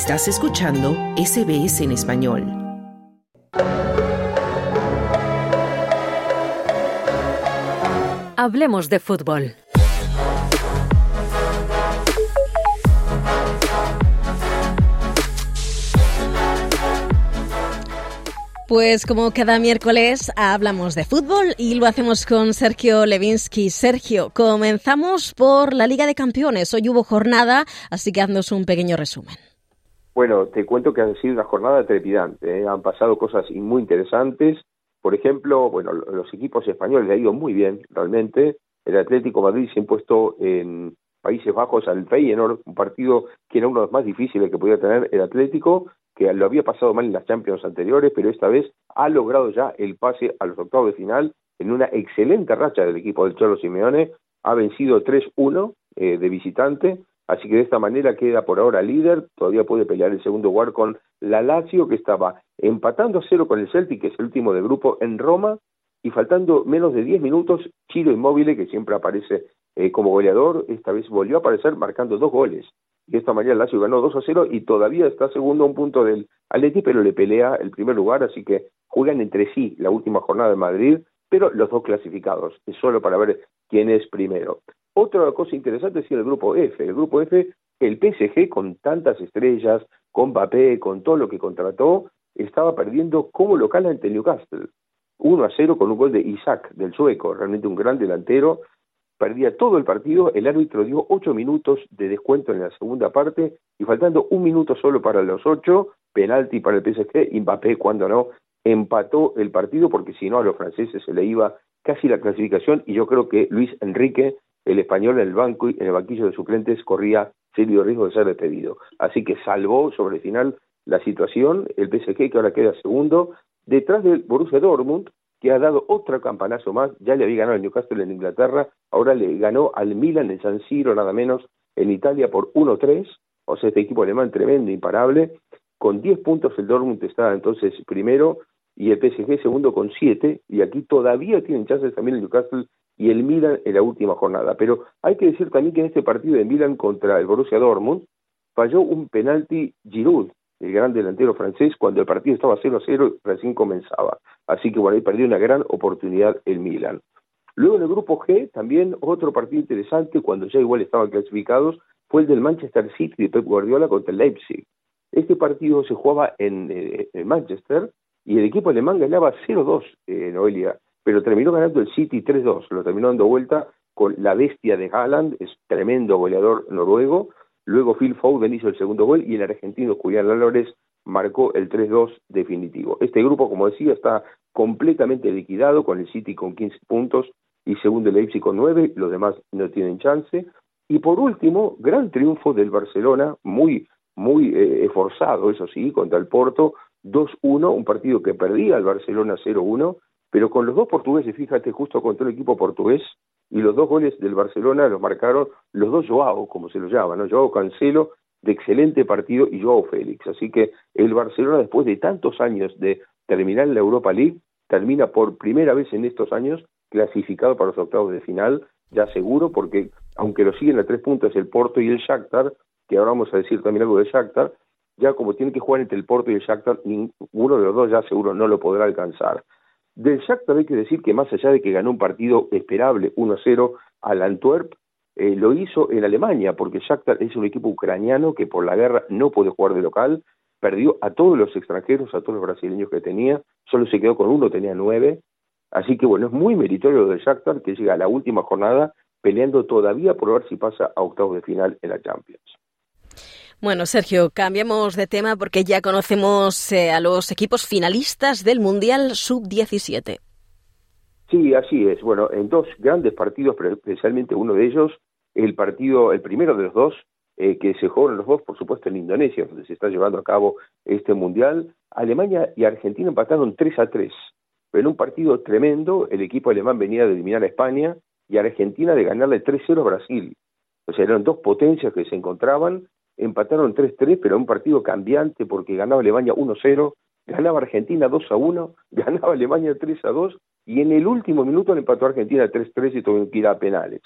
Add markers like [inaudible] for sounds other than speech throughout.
Estás escuchando SBS en español. Hablemos de fútbol. Pues como cada miércoles hablamos de fútbol y lo hacemos con Sergio Levinsky. Sergio, comenzamos por la Liga de Campeones. Hoy hubo jornada, así que haznos un pequeño resumen. Bueno, te cuento que ha sido una jornada trepidante. ¿eh? Han pasado cosas muy interesantes. Por ejemplo, bueno, los equipos españoles le ha ido muy bien, realmente. El Atlético Madrid se ha impuesto en Países Bajos al Feyenoord, un partido que era uno de los más difíciles que podía tener el Atlético, que lo había pasado mal en las Champions anteriores, pero esta vez ha logrado ya el pase a los octavos de final en una excelente racha del equipo del Cholo Simeone, ha vencido 3-1 eh, de visitante, así que de esta manera queda por ahora líder, todavía puede pelear el segundo lugar con la Lazio, que estaba empatando a cero con el Celtic, que es el último de grupo en Roma, y faltando menos de 10 minutos, Chiro Inmóvil, que siempre aparece eh, como goleador, esta vez volvió a aparecer marcando dos goles y esta mañana el Lazio ganó 2 a 0 y todavía está segundo a un punto del Atleti, pero le pelea el primer lugar, así que juegan entre sí la última jornada de Madrid, pero los dos clasificados, es solo para ver quién es primero. Otra cosa interesante es el grupo F. El grupo F, el PSG con tantas estrellas, con Mbappé, con todo lo que contrató, estaba perdiendo como local ante Newcastle. 1 a 0 con un gol de Isaac, del sueco, realmente un gran delantero, perdía todo el partido, el árbitro dio ocho minutos de descuento en la segunda parte y faltando un minuto solo para los ocho, penalti para el PSG, Mbappé cuando no, empató el partido porque si no a los franceses se le iba casi la clasificación y yo creo que Luis Enrique, el español en el banco en el banquillo de suplentes corría serio riesgo de ser despedido. Así que salvó sobre el final la situación el PSG que ahora queda segundo detrás del Borussia Dortmund que ha dado otro campanazo más, ya le había ganado al Newcastle en Inglaterra, ahora le ganó al Milan en San Siro nada menos en Italia por 1-3, o sea, este equipo alemán tremendo, imparable, con 10 puntos el Dortmund está entonces primero y el PSG segundo con 7, y aquí todavía tienen chances también el Newcastle y el Milan en la última jornada. Pero hay que decir también que en este partido de Milan contra el Borussia Dortmund falló un penalti Giroud, el gran delantero francés, cuando el partido estaba 0-0 recién comenzaba. Así que bueno, ahí perdió una gran oportunidad el Milan. Luego en el grupo G, también otro partido interesante, cuando ya igual estaban clasificados, fue el del Manchester City de Pep Guardiola contra el Leipzig. Este partido se jugaba en, eh, Manchester y el equipo alemán ganaba 0-2 en Noelia, pero terminó ganando el City 3-2, lo terminó dando vuelta con la bestia de Haaland, es tremendo goleador noruego, Luego Phil Foden hizo el segundo gol y el argentino Julián Álvarez marcó el 3-2 definitivo. Este grupo, como decía, está completamente liquidado con el City con 15 puntos y segundo el Leipzig con 9, los demás no tienen chance. Y por último, gran triunfo del Barcelona, muy, muy eh, esforzado, eso sí, contra el Porto, 2-1, un partido que perdía el Barcelona 0-1, pero con los dos portugueses, fíjate, justo contra el equipo portugués, y los dos goles del Barcelona los marcaron los dos Joao, como se los llama, ¿no? Joao Cancelo, de excelente partido, y Joao Félix. Así que el Barcelona, después de tantos años de terminar la Europa League, termina por primera vez en estos años clasificado para los octavos de final, ya seguro, porque aunque lo siguen a tres puntos el Porto y el Shakhtar, que ahora vamos a decir también algo de Shakhtar, ya como tienen que jugar entre el Porto y el Shakhtar, ninguno de los dos ya seguro no lo podrá alcanzar. Del Shakhtar hay que decir que más allá de que ganó un partido esperable 1-0 al Antwerp, eh, lo hizo en Alemania, porque Shakhtar es un equipo ucraniano que por la guerra no puede jugar de local, perdió a todos los extranjeros, a todos los brasileños que tenía, solo se quedó con uno, tenía nueve, así que bueno, es muy meritorio del Shakhtar que llega a la última jornada peleando todavía por ver si pasa a octavos de final en la Champions. Bueno, Sergio, cambiemos de tema porque ya conocemos eh, a los equipos finalistas del Mundial Sub-17. Sí, así es. Bueno, en dos grandes partidos, pero especialmente uno de ellos, el partido, el primero de los dos, eh, que se jugaron los dos, por supuesto, en Indonesia, donde se está llevando a cabo este Mundial, Alemania y Argentina empataron 3 a 3. Pero en un partido tremendo, el equipo alemán venía de eliminar a España y Argentina de ganarle 3-0 a Brasil. O sea, eran dos potencias que se encontraban empataron 3-3, pero un partido cambiante porque ganaba Alemania 1-0, ganaba Argentina 2-1, [laughs] ganaba Alemania 3-2 y en el último minuto le empató Argentina 3-3 y tuvo que ir a penales.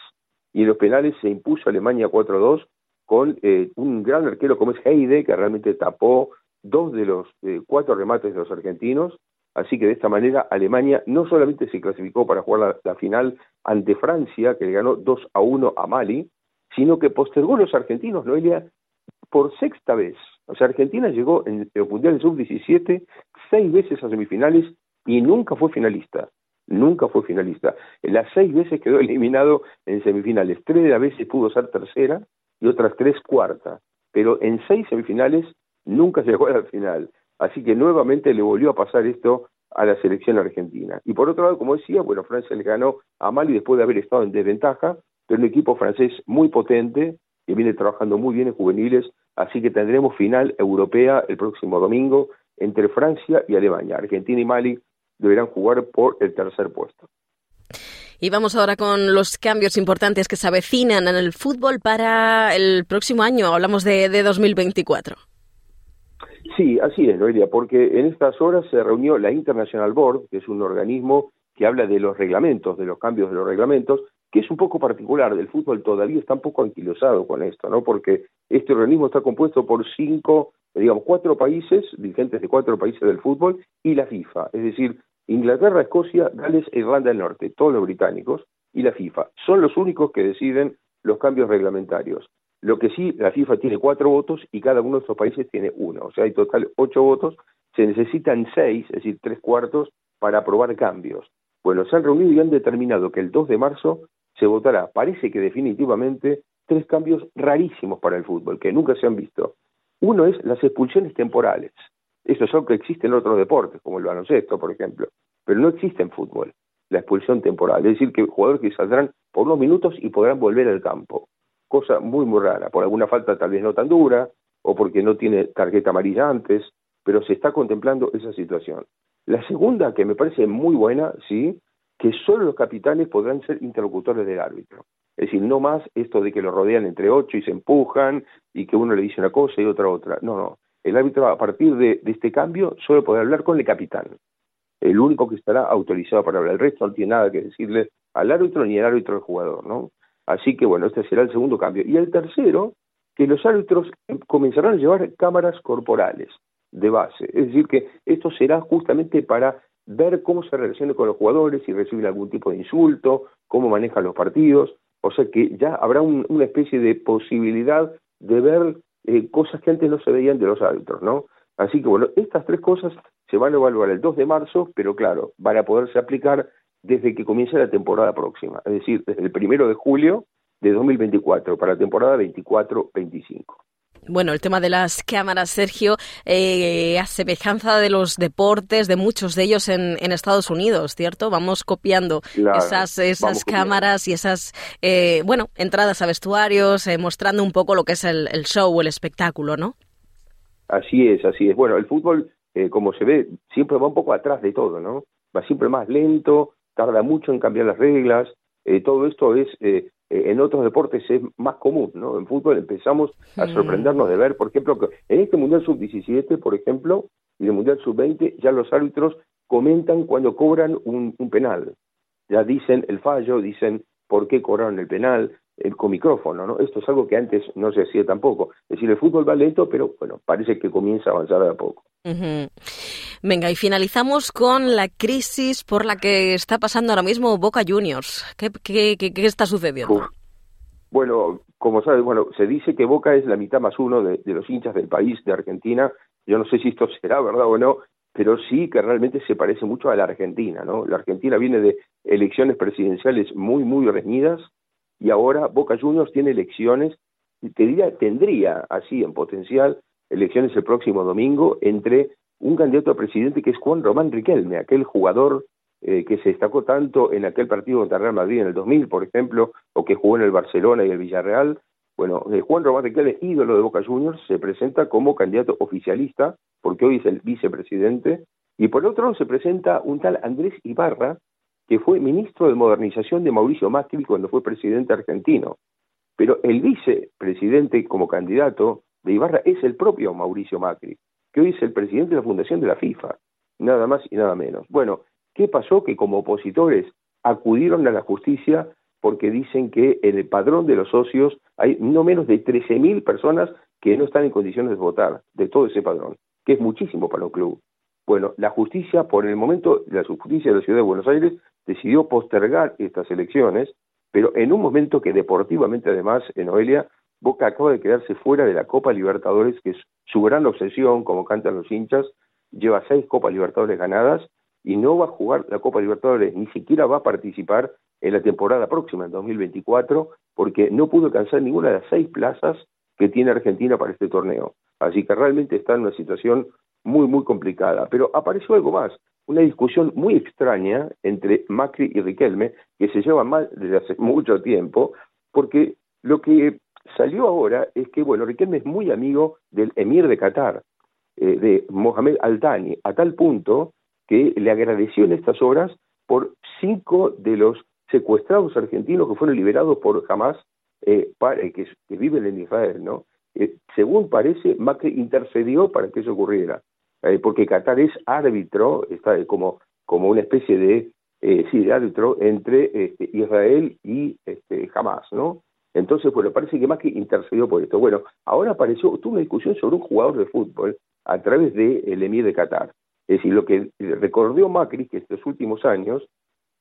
Y en los penales se impuso Alemania 4-2 con eh, un gran arquero como es Heide, que realmente tapó dos de los eh, cuatro remates de los argentinos, así que de esta manera Alemania no solamente se clasificó para jugar la, final ante Francia, que le ganó 2 a 1 a Mali, sino que postergó a los argentinos, Noelia, por sexta vez. O sea, Argentina llegó en el Mundial Sub-17 seis veces a semifinales y nunca fue finalista. Nunca fue finalista. En las seis veces quedó [laughs] eliminado en semifinales. Tres de las veces pudo ser tercera y otras tres cuarta. Pero en seis semifinales nunca [laughs] llegó a la final. Así que nuevamente le volvió a pasar esto a la selección argentina. Y por otro lado, como decía, bueno, Francia le ganó a Mali después de haber estado en desventaja, pero un equipo francés muy potente, que viene trabajando muy bien en juveniles, así que tendremos final europea el próximo domingo entre Francia y Alemania. Argentina y Mali deberán jugar por el tercer puesto. Y vamos ahora con los cambios importantes que se avecinan en el fútbol para el próximo año. Hablamos de, de 2024. Sí, así es, Noelia, porque en estas horas se reunió la International Board, que es un organismo que habla de los reglamentos, de los cambios de los reglamentos, que es un poco particular, del fútbol todavía está un poco anquilosado con esto, ¿no? Porque este organismo está compuesto por cinco, digamos, cuatro países, dirigentes de cuatro países del fútbol, y la FIFA, es decir, Inglaterra, Escocia, Gales e Irlanda del Norte, todos los británicos, y la FIFA. Son los únicos que deciden los cambios reglamentarios. Lo que sí, la FIFA tiene cuatro votos y cada uno de estos países tiene uno. O sea, hay total ocho votos. Se necesitan seis, es decir, tres cuartos, para aprobar cambios. Bueno, se han reunido y han determinado que el 2 de marzo se votará, parece que definitivamente, tres cambios rarísimos para el fútbol, que nunca se han visto. Uno es las expulsiones temporales. Eso es algo que existe en otros deportes, como el baloncesto, por ejemplo, pero no existe en fútbol, la expulsión temporal. Es decir, que jugadores que saldrán por unos minutos y podrán volver al campo cosa muy, muy rara, por alguna falta tal vez no tan dura, o porque no tiene tarjeta amarilla antes, pero se está contemplando esa situación. La segunda, que me parece muy buena, sí, que solo los capitanes podrán ser interlocutores del árbitro. Es decir, no más esto de que lo rodean entre ocho y se empujan y que uno le dice una cosa y otra otra. No, no. El árbitro, a partir de, este cambio, solo podrá hablar con el capitán. El único que estará autorizado para hablar. El resto no tiene nada que decirle al árbitro ni al árbitro al jugador, ¿no? Así que bueno, este será el segundo cambio. Y el tercero, que los árbitros comenzarán a llevar cámaras corporales de base. Es decir, que esto será justamente para ver cómo se relaciona con los jugadores, si reciben algún tipo de insulto, cómo manejan los partidos. O sea que ya habrá una especie de posibilidad de ver eh, cosas que antes no se veían de los árbitros, ¿no? Así que bueno, estas tres cosas se van a evaluar el 2 de marzo, pero claro, van a poderse aplicar desde que comience la temporada próxima, es decir, desde el primero de julio de 2024 para la temporada 24-25. Bueno, el tema de las cámaras, Sergio, eh, a semejanza de los deportes, de muchos de ellos en, Estados Unidos, ¿cierto? Vamos copiando esas, esas cámaras y esas, eh, bueno, entradas a vestuarios, eh, mostrando un poco lo que es el, el, show, el espectáculo, ¿no? Así es, así es. Bueno, el fútbol, eh, como se ve, siempre va un poco atrás de todo, ¿no? Va siempre más lento, tarda mucho en cambiar las reglas, eh, todo esto es, eh, en otros deportes es más común, ¿no? En fútbol empezamos a sorprendernos de ver, por ejemplo, que en este Mundial Sub-17, por ejemplo, y el Mundial Sub-20, ya los árbitros comentan cuando cobran un, un penal. Ya dicen el fallo, dicen por qué cobraron el penal, con micrófono, ¿no? Esto es algo que antes no se hacía tampoco. Es decir, el fútbol va lento, pero bueno, parece que comienza a avanzar de a poco. Venga, y finalizamos con la crisis por la que está pasando ahora mismo Boca Juniors. ¿Qué, qué, qué, está sucediendo? Bueno, como sabes, bueno, se dice que Boca es la mitad más uno de, de los hinchas del país, de Argentina. Yo no sé si esto [laughs] será verdad o no, pero sí que realmente se parece mucho a la Argentina, ¿no? La Argentina viene de elecciones presidenciales muy, muy reñidas y ahora Boca Juniors tiene elecciones, te diría, tendría así en potencial elecciones el próximo domingo entre un candidato a presidente que es Juan Román Riquelme, aquel jugador eh, que se destacó tanto en aquel partido contra Real Madrid en el 2000, por ejemplo, o que jugó en el Barcelona y el Villarreal. Bueno, eh, Juan Román Riquelme, ídolo de Boca Juniors, se presenta como candidato oficialista, porque hoy es el vicepresidente, y por otro se presenta un tal Andrés Ibarra, que fue ministro de Modernización de Mauricio Macri cuando fue presidente argentino. Pero el vicepresidente como candidato de Ibarra es el propio Mauricio Macri, que hoy es el presidente de la Fundación de la FIFA, nada más y nada menos. Bueno, ¿qué pasó? Que como opositores acudieron a la justicia porque dicen que en el padrón de los socios hay no menos de 13.000 personas que no están en condiciones de votar de todo ese padrón, que es muchísimo para un club. Bueno, la justicia, por el momento, la justicia de la Ciudad de Buenos Aires decidió postergar estas elecciones, pero en un momento que deportivamente, además, en Noelia, Boca acaba de quedarse fuera de la Copa Libertadores, que es su gran obsesión, como cantan los hinchas, lleva seis Copas Libertadores ganadas y no va a jugar la Copa Libertadores, ni siquiera va a participar en la temporada próxima, en 2024, porque no pudo alcanzar ninguna de las seis plazas que tiene Argentina para este torneo. Así que realmente está en una situación muy, muy complicada. Pero apareció algo más, una discusión muy extraña entre Macri y Riquelme, que se lleva mal desde hace [laughs] mucho tiempo, porque lo que salió ahora es que, bueno, Riquelme es muy amigo del emir de Qatar, eh, de Mohamed Al-Thani, a tal punto que le agradeció en estas horas por cinco de los secuestrados argentinos que fueron liberados por Hamas, eh, que, viven en Israel, ¿no? Eh, según parece, Macri intercedió para que eso ocurriera, porque Qatar es árbitro, está como, como una especie de, sí, de árbitro entre este, Israel y este, Hamas, ¿no? Entonces, bueno, parece que Macri intercedió por esto. Bueno, ahora apareció, tuvo una discusión sobre un jugador de fútbol a través del de emir de Qatar. Es decir, lo que recordó Macri, que estos últimos años,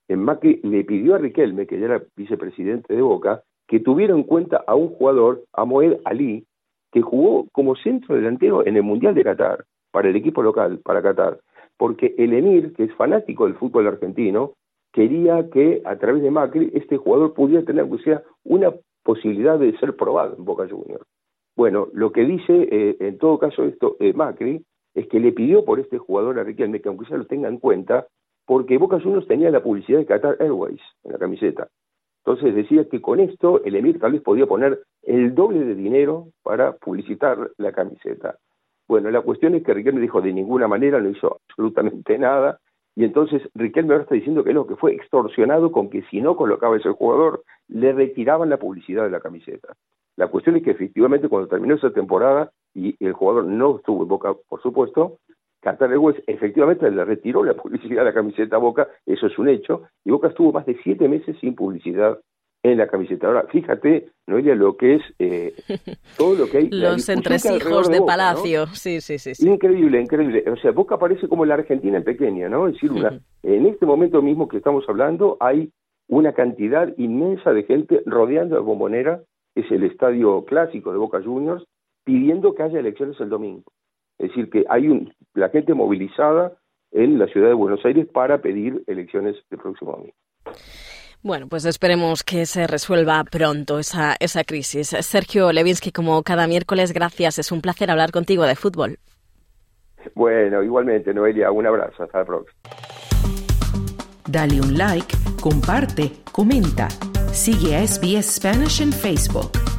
Macri le pidió a Riquelme, que ya era vicepresidente de Boca, que tuviera en cuenta a un jugador, a Moed Ali, que jugó como centro delantero en el Mundial de Qatar, para el equipo local, para Qatar, porque el emir, que es fanático del fútbol argentino, quería que a través de Macri este jugador pudiera tener, o sea, una posibilidad de ser probado en Boca Juniors. Bueno, lo que dice eh, en todo caso esto eh, Macri es que le pidió por este jugador a Riquelme que aunque ya lo tenga en cuenta, porque Boca Juniors tenía la publicidad de Qatar Airways en la camiseta. Entonces decía que con esto el Emir tal vez podía poner el doble de dinero para publicitar la camiseta. Bueno, la cuestión es que Riquelme dijo de ninguna manera, no hizo absolutamente nada, y entonces Riquelme ahora está diciendo que no, que fue extorsionado con que si no colocaba ese jugador, le retiraban la publicidad de la camiseta. La cuestión es que efectivamente cuando terminó esa temporada y el jugador no estuvo en Boca, por supuesto, Qatar Airways efectivamente le retiró la publicidad de la camiseta a Boca, eso es un hecho, y Boca estuvo más de siete meses sin publicidad en la camiseta. Ahora, fíjate, Noelia, lo que es eh, [laughs] todo lo que hay. Los entresijos de, Palacio, sí, sí, sí, Increíble, increíble. O sea, Boca parece como la Argentina en pequeña, ¿no? Es decir, una, en este momento mismo que estamos hablando, hay una cantidad inmensa de gente rodeando a Bombonera, es el estadio clásico de Boca Juniors, pidiendo que haya elecciones el domingo. Es decir, que hay un, la gente movilizada en la ciudad de Buenos Aires para pedir elecciones el próximo domingo. Bueno, pues esperemos que se resuelva pronto esa, esa crisis. Sergio Levinsky, como cada miércoles, gracias. Es un placer hablar contigo de fútbol. Bueno, igualmente, Noelia, un abrazo. Hasta la próxima. Dale un like, comparte, comenta. Sigue a SBS Spanish en Facebook.